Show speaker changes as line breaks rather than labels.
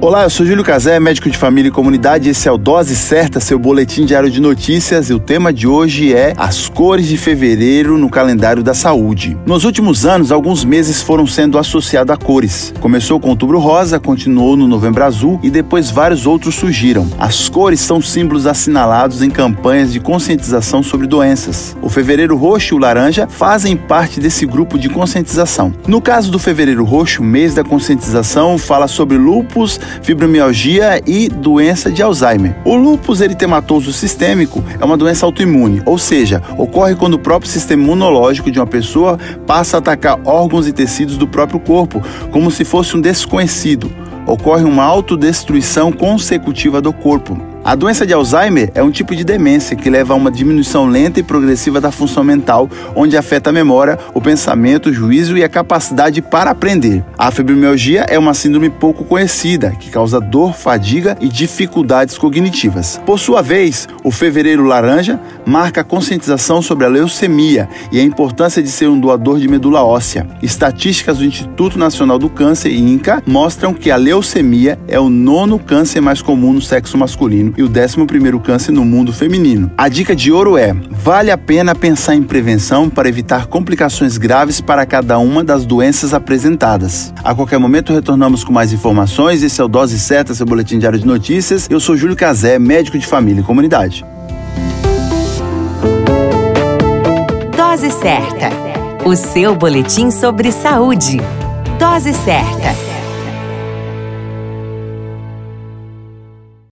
Olá, eu sou Júlio Cazé, médico de família e comunidade. Esse é o Dose Certa, seu boletim diário de notícias. E o tema de hoje é as cores de fevereiro no calendário da saúde. Nos últimos anos, alguns meses foram sendo associados a cores. Começou com outubro rosa, continuou no novembro azul e depois vários outros surgiram. As cores são símbolos assinalados em campanhas de conscientização sobre doenças. O fevereiro roxo e o laranja fazem parte desse grupo de conscientização. No caso do fevereiro roxo, mês da conscientização fala sobre lupus fibromialgia e doença de Alzheimer. O lúpus eritematoso sistêmico é uma doença autoimune, ou seja, ocorre quando o próprio sistema imunológico de uma pessoa passa a atacar órgãos e tecidos do próprio corpo, como se fosse um desconhecido. Ocorre uma autodestruição consecutiva do corpo. A doença de Alzheimer é um tipo de demência que leva a uma diminuição lenta e progressiva da função mental, onde afeta a memória, o pensamento, o juízo e a capacidade para aprender. A fibromialgia é uma síndrome pouco conhecida, que causa dor, fadiga e dificuldades cognitivas. Por sua vez, o fevereiro laranja marca a conscientização sobre a leucemia e a importância de ser um doador de medula óssea. Estatísticas do Instituto Nacional do Câncer, INCA, mostram que a leucemia é o nono câncer mais comum no sexo masculino e o 11 câncer no mundo feminino. A dica de ouro é: vale a pena pensar em prevenção para evitar complicações graves para cada uma das doenças apresentadas. A qualquer momento retornamos com mais informações. Esse é o Dose Certa, seu boletim diário de notícias. Eu sou Júlio Cazé, médico de família e comunidade.
Dose Certa, o seu boletim sobre saúde. Dose Certa.